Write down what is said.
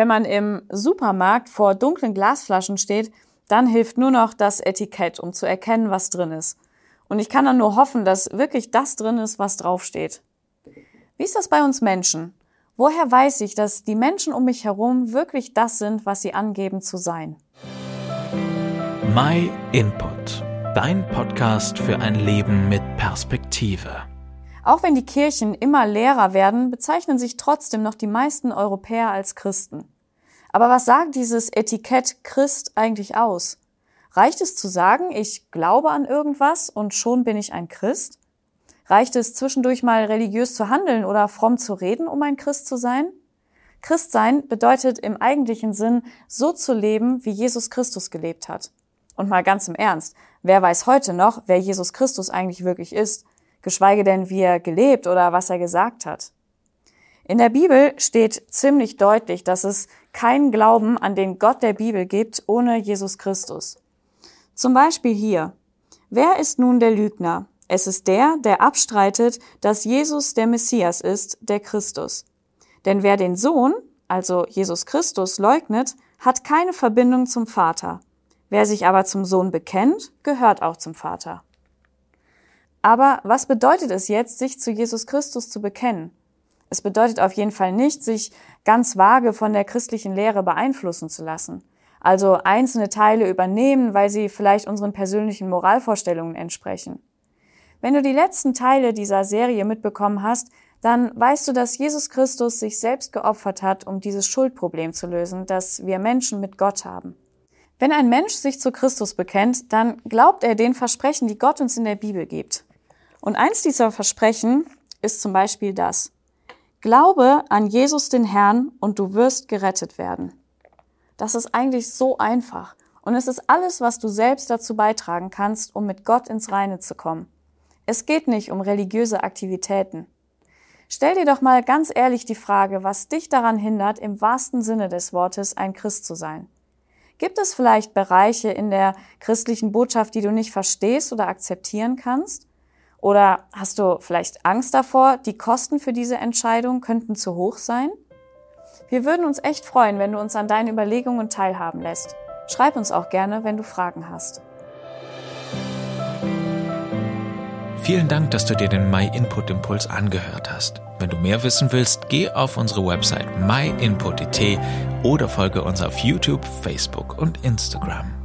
Wenn man im Supermarkt vor dunklen Glasflaschen steht, dann hilft nur noch das Etikett, um zu erkennen, was drin ist. Und ich kann dann nur hoffen, dass wirklich das drin ist, was draufsteht. Wie ist das bei uns Menschen? Woher weiß ich, dass die Menschen um mich herum wirklich das sind, was sie angeben zu sein? My Input, dein Podcast für ein Leben mit Perspektive. Auch wenn die Kirchen immer leerer werden, bezeichnen sich trotzdem noch die meisten Europäer als Christen. Aber was sagt dieses Etikett Christ eigentlich aus? Reicht es zu sagen, ich glaube an irgendwas und schon bin ich ein Christ? Reicht es zwischendurch mal religiös zu handeln oder fromm zu reden, um ein Christ zu sein? Christsein bedeutet im eigentlichen Sinn, so zu leben, wie Jesus Christus gelebt hat. Und mal ganz im Ernst, wer weiß heute noch, wer Jesus Christus eigentlich wirklich ist, geschweige denn, wie er gelebt oder was er gesagt hat. In der Bibel steht ziemlich deutlich, dass es keinen Glauben an den Gott der Bibel gibt ohne Jesus Christus. Zum Beispiel hier. Wer ist nun der Lügner? Es ist der, der abstreitet, dass Jesus der Messias ist, der Christus. Denn wer den Sohn, also Jesus Christus, leugnet, hat keine Verbindung zum Vater. Wer sich aber zum Sohn bekennt, gehört auch zum Vater. Aber was bedeutet es jetzt, sich zu Jesus Christus zu bekennen? Es bedeutet auf jeden Fall nicht, sich ganz vage von der christlichen Lehre beeinflussen zu lassen. Also einzelne Teile übernehmen, weil sie vielleicht unseren persönlichen Moralvorstellungen entsprechen. Wenn du die letzten Teile dieser Serie mitbekommen hast, dann weißt du, dass Jesus Christus sich selbst geopfert hat, um dieses Schuldproblem zu lösen, das wir Menschen mit Gott haben. Wenn ein Mensch sich zu Christus bekennt, dann glaubt er den Versprechen, die Gott uns in der Bibel gibt. Und eins dieser Versprechen ist zum Beispiel das. Glaube an Jesus den Herrn und du wirst gerettet werden. Das ist eigentlich so einfach. Und es ist alles, was du selbst dazu beitragen kannst, um mit Gott ins Reine zu kommen. Es geht nicht um religiöse Aktivitäten. Stell dir doch mal ganz ehrlich die Frage, was dich daran hindert, im wahrsten Sinne des Wortes ein Christ zu sein. Gibt es vielleicht Bereiche in der christlichen Botschaft, die du nicht verstehst oder akzeptieren kannst? Oder hast du vielleicht Angst davor, die Kosten für diese Entscheidung könnten zu hoch sein? Wir würden uns echt freuen, wenn du uns an deinen Überlegungen teilhaben lässt. Schreib uns auch gerne, wenn du Fragen hast. Vielen Dank, dass du dir den My Input Impuls angehört hast. Wenn du mehr wissen willst, geh auf unsere Website myinput.it oder folge uns auf YouTube, Facebook und Instagram.